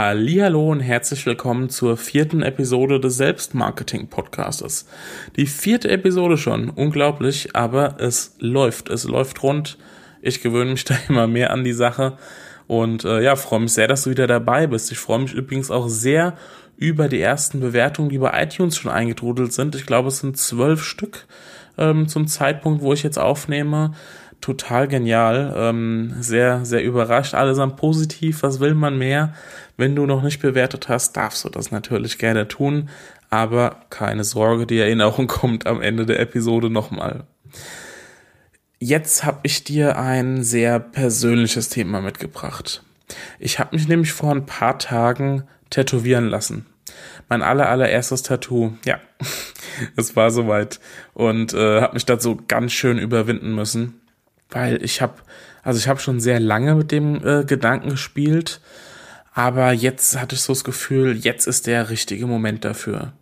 Hallo und herzlich willkommen zur vierten Episode des Selbstmarketing Podcastes. Die vierte Episode schon, unglaublich, aber es läuft, es läuft rund. Ich gewöhne mich da immer mehr an die Sache und äh, ja, freue mich sehr, dass du wieder dabei bist. Ich freue mich übrigens auch sehr über die ersten Bewertungen, die bei iTunes schon eingetrudelt sind. Ich glaube, es sind zwölf Stück ähm, zum Zeitpunkt, wo ich jetzt aufnehme total genial, ähm, sehr, sehr überrascht, allesamt positiv, was will man mehr? Wenn du noch nicht bewertet hast, darfst du das natürlich gerne tun, aber keine Sorge, die Erinnerung kommt am Ende der Episode nochmal. Jetzt habe ich dir ein sehr persönliches Thema mitgebracht. Ich habe mich nämlich vor ein paar Tagen tätowieren lassen. Mein aller, allererstes Tattoo, ja, es war soweit und äh, habe mich dazu ganz schön überwinden müssen weil ich habe, also ich habe schon sehr lange mit dem äh, Gedanken gespielt, aber jetzt hatte ich so das Gefühl, jetzt ist der richtige Moment dafür.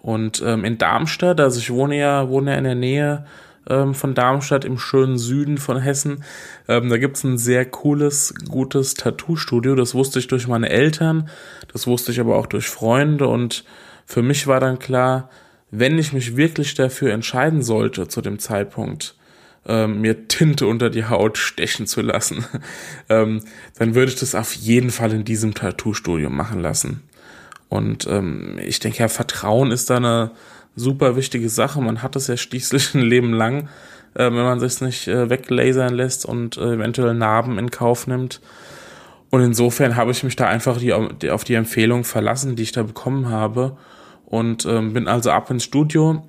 Und ähm, in Darmstadt, also ich wohne ja, wohne ja in der Nähe ähm, von Darmstadt im schönen Süden von Hessen, ähm, da gibt's ein sehr cooles, gutes Tattoo-Studio. Das wusste ich durch meine Eltern, das wusste ich aber auch durch Freunde und für mich war dann klar, wenn ich mich wirklich dafür entscheiden sollte zu dem Zeitpunkt, ähm, mir Tinte unter die Haut stechen zu lassen, ähm, dann würde ich das auf jeden Fall in diesem Tattoo-Studio machen lassen. Und ähm, ich denke ja, Vertrauen ist da eine super wichtige Sache. Man hat es ja schließlich ein Leben lang, äh, wenn man sich nicht äh, weglasern lässt und äh, eventuell Narben in Kauf nimmt. Und insofern habe ich mich da einfach die, auf die Empfehlung verlassen, die ich da bekommen habe. Und ähm, bin also ab ins Studio,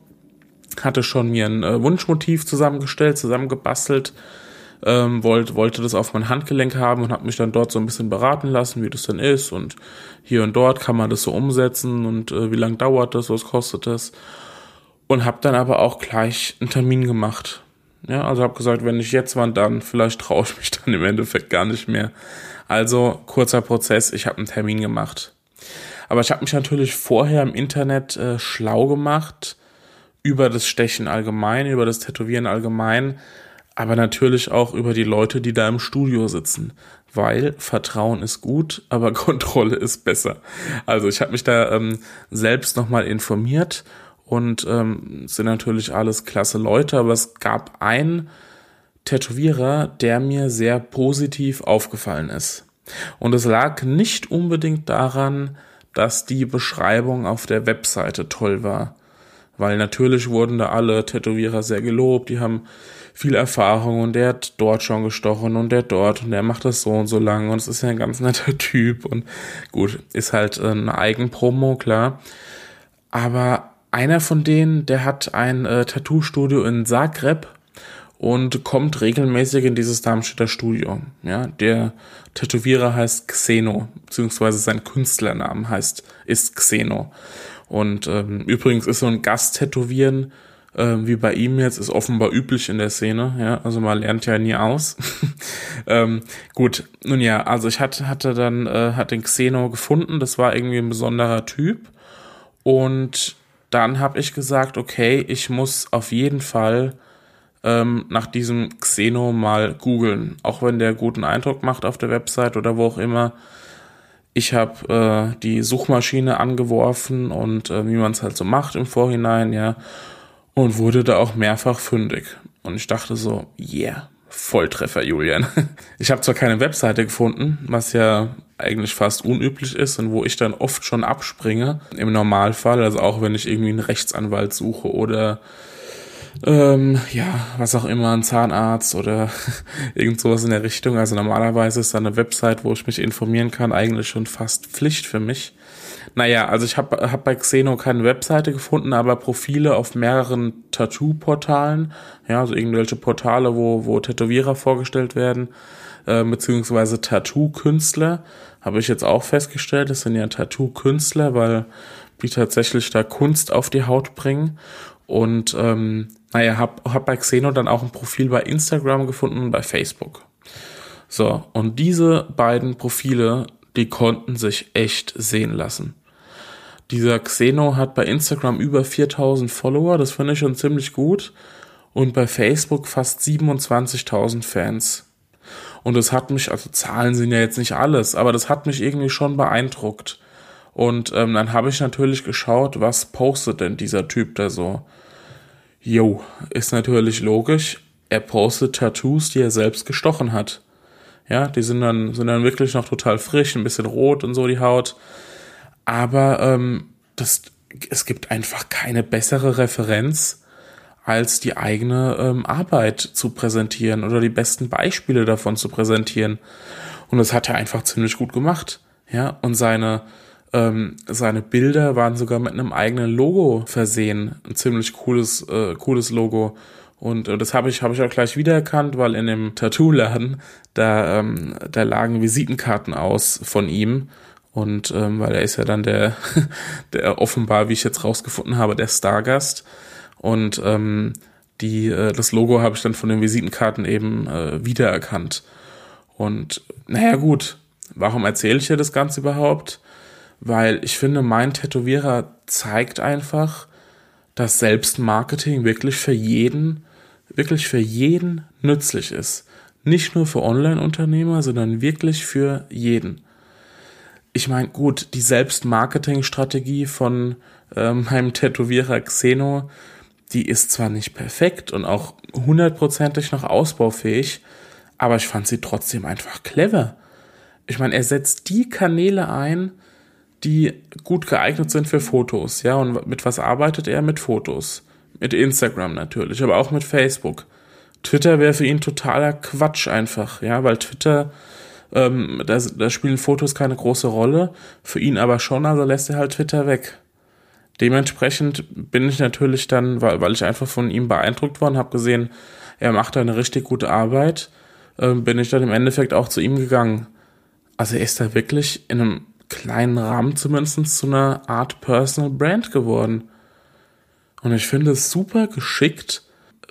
hatte schon mir ein äh, Wunschmotiv zusammengestellt, zusammengebastelt, ähm, wollte, wollte das auf mein Handgelenk haben und habe mich dann dort so ein bisschen beraten lassen, wie das denn ist und hier und dort kann man das so umsetzen und äh, wie lange dauert das, was kostet das und habe dann aber auch gleich einen Termin gemacht. Ja, also habe gesagt, wenn nicht jetzt, wann dann? Vielleicht traue ich mich dann im Endeffekt gar nicht mehr. Also kurzer Prozess, ich habe einen Termin gemacht. Aber ich habe mich natürlich vorher im Internet äh, schlau gemacht, über das Stechen allgemein, über das Tätowieren allgemein, aber natürlich auch über die Leute, die da im Studio sitzen, weil Vertrauen ist gut, aber Kontrolle ist besser. Also ich habe mich da ähm, selbst nochmal informiert und ähm, sind natürlich alles klasse Leute, aber es gab einen Tätowierer, der mir sehr positiv aufgefallen ist. Und es lag nicht unbedingt daran, dass die Beschreibung auf der Webseite toll war weil natürlich wurden da alle Tätowierer sehr gelobt, die haben viel Erfahrung und der hat dort schon gestochen und der dort und der macht das so und so lang und es ist ja ein ganz netter Typ und gut, ist halt eine Eigenpromo, klar. Aber einer von denen, der hat ein äh, Tattoo-Studio in Zagreb und kommt regelmäßig in dieses Darmstädter Studio. Ja, der Tätowierer heißt Xeno, beziehungsweise sein Künstlernamen heißt, ist Xeno. Und ähm, übrigens ist so ein Gast-Tätowieren, äh, wie bei ihm jetzt, ist offenbar üblich in der Szene. Ja, also man lernt ja nie aus. ähm, gut, nun ja, also ich hatte, hatte dann, äh, hat den Xeno gefunden, das war irgendwie ein besonderer Typ. Und dann habe ich gesagt, okay, ich muss auf jeden Fall ähm, nach diesem Xeno mal googeln. Auch wenn der guten Eindruck macht auf der Website oder wo auch immer. Ich habe äh, die Suchmaschine angeworfen und äh, wie man es halt so macht im Vorhinein, ja, und wurde da auch mehrfach fündig. Und ich dachte so, yeah, Volltreffer, Julian. Ich habe zwar keine Webseite gefunden, was ja eigentlich fast unüblich ist und wo ich dann oft schon abspringe im Normalfall, also auch wenn ich irgendwie einen Rechtsanwalt suche oder ähm, ja, was auch immer, ein Zahnarzt oder irgend sowas in der Richtung. Also normalerweise ist da eine Website, wo ich mich informieren kann, eigentlich schon fast Pflicht für mich. Naja, also ich habe hab bei Xeno keine Webseite gefunden, aber Profile auf mehreren Tattoo-Portalen, ja, also irgendwelche Portale, wo, wo Tätowierer vorgestellt werden, äh, beziehungsweise Tattoo-Künstler, habe ich jetzt auch festgestellt, das sind ja Tattoo-Künstler, weil die tatsächlich da Kunst auf die Haut bringen. Und ähm, naja, hab, hab bei Xeno dann auch ein Profil bei Instagram gefunden und bei Facebook. So, und diese beiden Profile, die konnten sich echt sehen lassen. Dieser Xeno hat bei Instagram über 4000 Follower, das finde ich schon ziemlich gut. Und bei Facebook fast 27.000 Fans. Und das hat mich, also Zahlen sind ja jetzt nicht alles, aber das hat mich irgendwie schon beeindruckt. Und ähm, dann habe ich natürlich geschaut, was postet denn dieser Typ da so. Jo, ist natürlich logisch. Er postet Tattoos, die er selbst gestochen hat. Ja, die sind dann, sind dann wirklich noch total frisch, ein bisschen rot und so die Haut. Aber ähm, das, es gibt einfach keine bessere Referenz, als die eigene ähm, Arbeit zu präsentieren oder die besten Beispiele davon zu präsentieren. Und das hat er einfach ziemlich gut gemacht. Ja, und seine, ähm, seine Bilder waren sogar mit einem eigenen Logo versehen. Ein ziemlich cooles, äh, cooles Logo. Und äh, das habe ich, habe ich auch gleich wiedererkannt, weil in dem Tattoo-Laden, da, ähm, da lagen Visitenkarten aus von ihm. Und ähm, weil er ist ja dann der, der offenbar, wie ich jetzt rausgefunden habe, der Stargast. Und ähm, die, äh, das Logo habe ich dann von den Visitenkarten eben äh, wiedererkannt. Und naja gut, warum erzähle ich dir das Ganze überhaupt? Weil ich finde, mein Tätowierer zeigt einfach, dass Selbstmarketing wirklich für jeden, wirklich für jeden nützlich ist. Nicht nur für Online-Unternehmer, sondern wirklich für jeden. Ich meine, gut, die Selbstmarketing-Strategie von äh, meinem Tätowierer Xeno, die ist zwar nicht perfekt und auch hundertprozentig noch ausbaufähig, aber ich fand sie trotzdem einfach clever. Ich meine, er setzt die Kanäle ein, die gut geeignet sind für Fotos. Ja, und mit was arbeitet er? Mit Fotos. Mit Instagram natürlich, aber auch mit Facebook. Twitter wäre für ihn totaler Quatsch einfach, ja, weil Twitter, ähm, da, da spielen Fotos keine große Rolle, für ihn aber schon, also lässt er halt Twitter weg. Dementsprechend bin ich natürlich dann, weil, weil ich einfach von ihm beeindruckt worden, habe gesehen, er macht da eine richtig gute Arbeit, äh, bin ich dann im Endeffekt auch zu ihm gegangen. Also er ist da wirklich in einem kleinen Rahmen zumindest zu einer Art Personal Brand geworden. Und ich finde es super geschickt,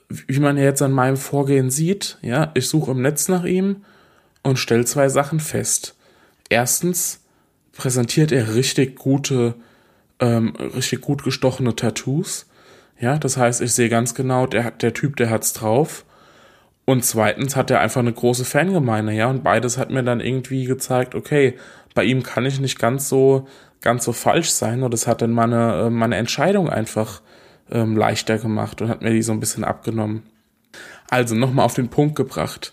wie man jetzt an meinem Vorgehen sieht. Ja, ich suche im Netz nach ihm und stelle zwei Sachen fest. Erstens präsentiert er richtig gute, ähm, richtig gut gestochene Tattoos. Ja, das heißt, ich sehe ganz genau, der, der Typ, der hat's drauf. Und zweitens hat er einfach eine große Fangemeinde, ja, und beides hat mir dann irgendwie gezeigt, okay, bei ihm kann ich nicht ganz so, ganz so falsch sein. Und das hat dann meine, äh, meine Entscheidung einfach ähm, leichter gemacht und hat mir die so ein bisschen abgenommen. Also nochmal auf den Punkt gebracht.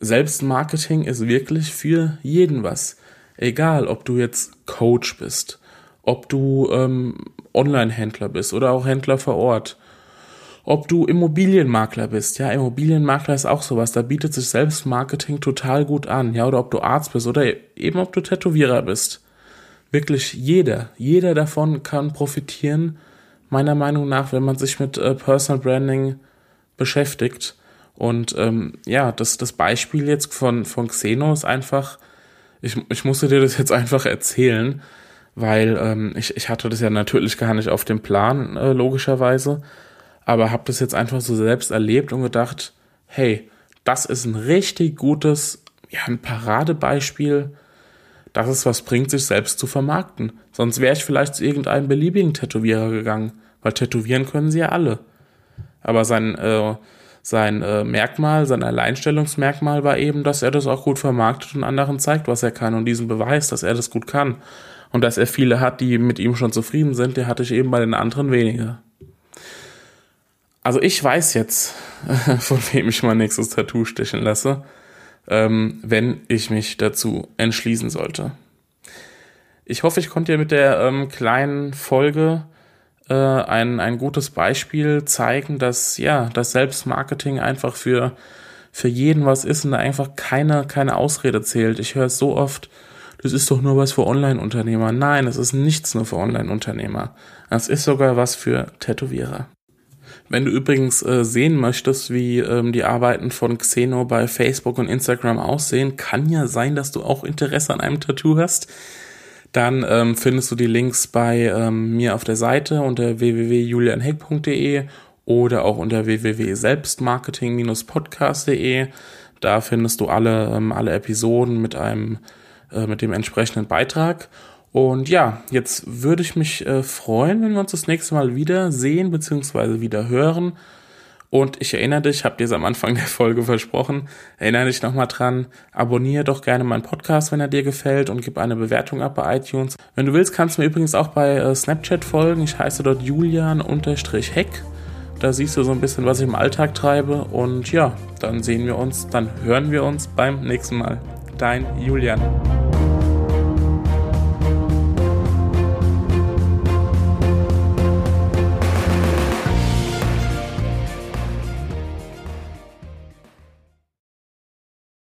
Selbstmarketing ist wirklich für jeden was. Egal, ob du jetzt Coach bist, ob du ähm, Online-Händler bist oder auch Händler vor Ort ob du Immobilienmakler bist. Ja, Immobilienmakler ist auch sowas. Da bietet sich Selbstmarketing total gut an. Ja, oder ob du Arzt bist oder eben ob du Tätowierer bist. Wirklich jeder, jeder davon kann profitieren, meiner Meinung nach, wenn man sich mit äh, Personal Branding beschäftigt. Und ähm, ja, das, das Beispiel jetzt von, von Xeno ist einfach, ich, ich musste dir das jetzt einfach erzählen, weil ähm, ich, ich hatte das ja natürlich gar nicht auf dem Plan, äh, logischerweise aber habe das jetzt einfach so selbst erlebt und gedacht, hey, das ist ein richtig gutes, ja, ein Paradebeispiel, dass es was bringt, sich selbst zu vermarkten. Sonst wäre ich vielleicht zu irgendeinem beliebigen Tätowierer gegangen, weil tätowieren können sie ja alle. Aber sein, äh, sein äh, Merkmal, sein Alleinstellungsmerkmal war eben, dass er das auch gut vermarktet und anderen zeigt, was er kann und diesen Beweis, dass er das gut kann. Und dass er viele hat, die mit ihm schon zufrieden sind, der hatte ich eben bei den anderen weniger. Also ich weiß jetzt, von wem ich mein nächstes Tattoo stechen lasse, ähm, wenn ich mich dazu entschließen sollte. Ich hoffe, ich konnte dir mit der ähm, kleinen Folge äh, ein, ein gutes Beispiel zeigen, dass ja, das Selbstmarketing einfach für, für jeden was ist und da einfach keine, keine Ausrede zählt. Ich höre es so oft, das ist doch nur was für Online-Unternehmer. Nein, es ist nichts nur für Online-Unternehmer. Es ist sogar was für Tätowierer. Wenn du übrigens äh, sehen möchtest, wie ähm, die Arbeiten von Xeno bei Facebook und Instagram aussehen, kann ja sein, dass du auch Interesse an einem Tattoo hast. dann ähm, findest du die Links bei ähm, mir auf der Seite unter www.julianheck.de oder auch unter www.selbstmarketing-podcast.de. Da findest du alle, ähm, alle Episoden mit einem, äh, mit dem entsprechenden Beitrag. Und ja, jetzt würde ich mich äh, freuen, wenn wir uns das nächste Mal wieder sehen bzw. wieder hören. Und ich erinnere dich, habe dir es am Anfang der Folge versprochen, erinnere dich nochmal dran, abonniere doch gerne meinen Podcast, wenn er dir gefällt und gib eine Bewertung ab bei iTunes. Wenn du willst, kannst du mir übrigens auch bei äh, Snapchat folgen. Ich heiße dort Julian-Heck. Da siehst du so ein bisschen, was ich im Alltag treibe. Und ja, dann sehen wir uns, dann hören wir uns beim nächsten Mal. Dein Julian.